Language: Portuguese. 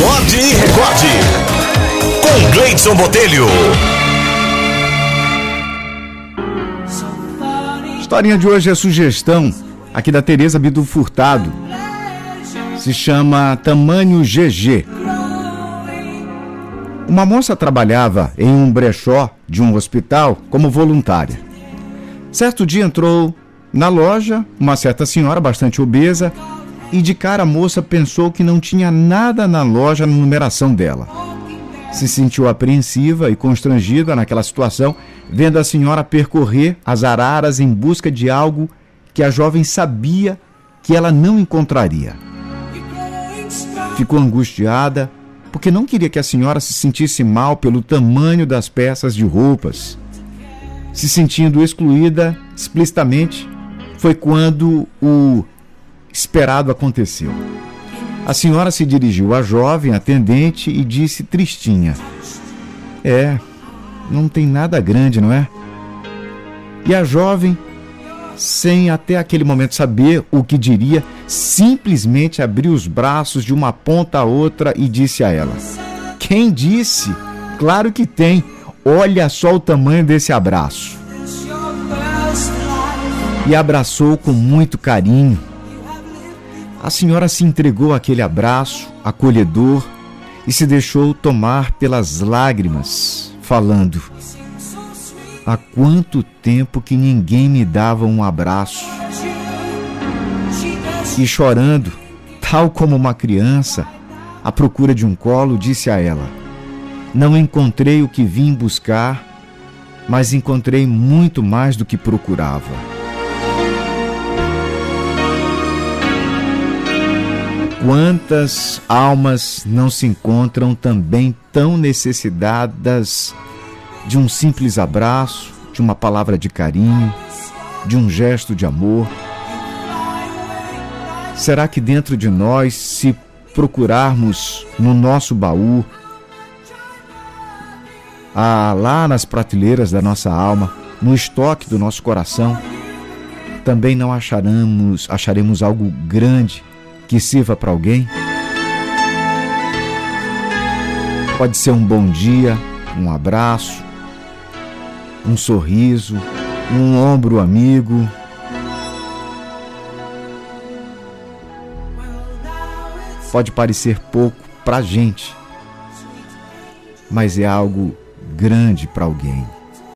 Acorde e recorde. Com Gleidson Botelho. Historinha de hoje é sugestão aqui da Tereza Bidu Furtado. Se chama Tamanho GG. Uma moça trabalhava em um brechó de um hospital como voluntária. Certo dia entrou na loja uma certa senhora bastante obesa e de cara a moça pensou que não tinha nada na loja na numeração dela. Se sentiu apreensiva e constrangida naquela situação, vendo a senhora percorrer as araras em busca de algo que a jovem sabia que ela não encontraria. Ficou angustiada porque não queria que a senhora se sentisse mal pelo tamanho das peças de roupas. Se sentindo excluída explicitamente, foi quando o esperado aconteceu. A senhora se dirigiu à jovem atendente e disse tristinha: É, não tem nada grande, não é? E a jovem, sem até aquele momento saber o que diria, simplesmente abriu os braços de uma ponta a outra e disse a ela: Quem disse? Claro que tem. Olha só o tamanho desse abraço. E abraçou com muito carinho. A senhora se entregou àquele abraço acolhedor e se deixou tomar pelas lágrimas, falando: Há quanto tempo que ninguém me dava um abraço? E chorando, tal como uma criança, à procura de um colo, disse a ela: Não encontrei o que vim buscar, mas encontrei muito mais do que procurava. Quantas almas não se encontram também tão necessitadas de um simples abraço, de uma palavra de carinho, de um gesto de amor? Será que dentro de nós, se procurarmos no nosso baú, ah, lá nas prateleiras da nossa alma, no estoque do nosso coração, também não acharemos, acharemos algo grande que sirva para alguém? Pode ser um bom dia, um abraço, um sorriso, um ombro amigo. Pode parecer pouco para gente, mas é algo grande para alguém.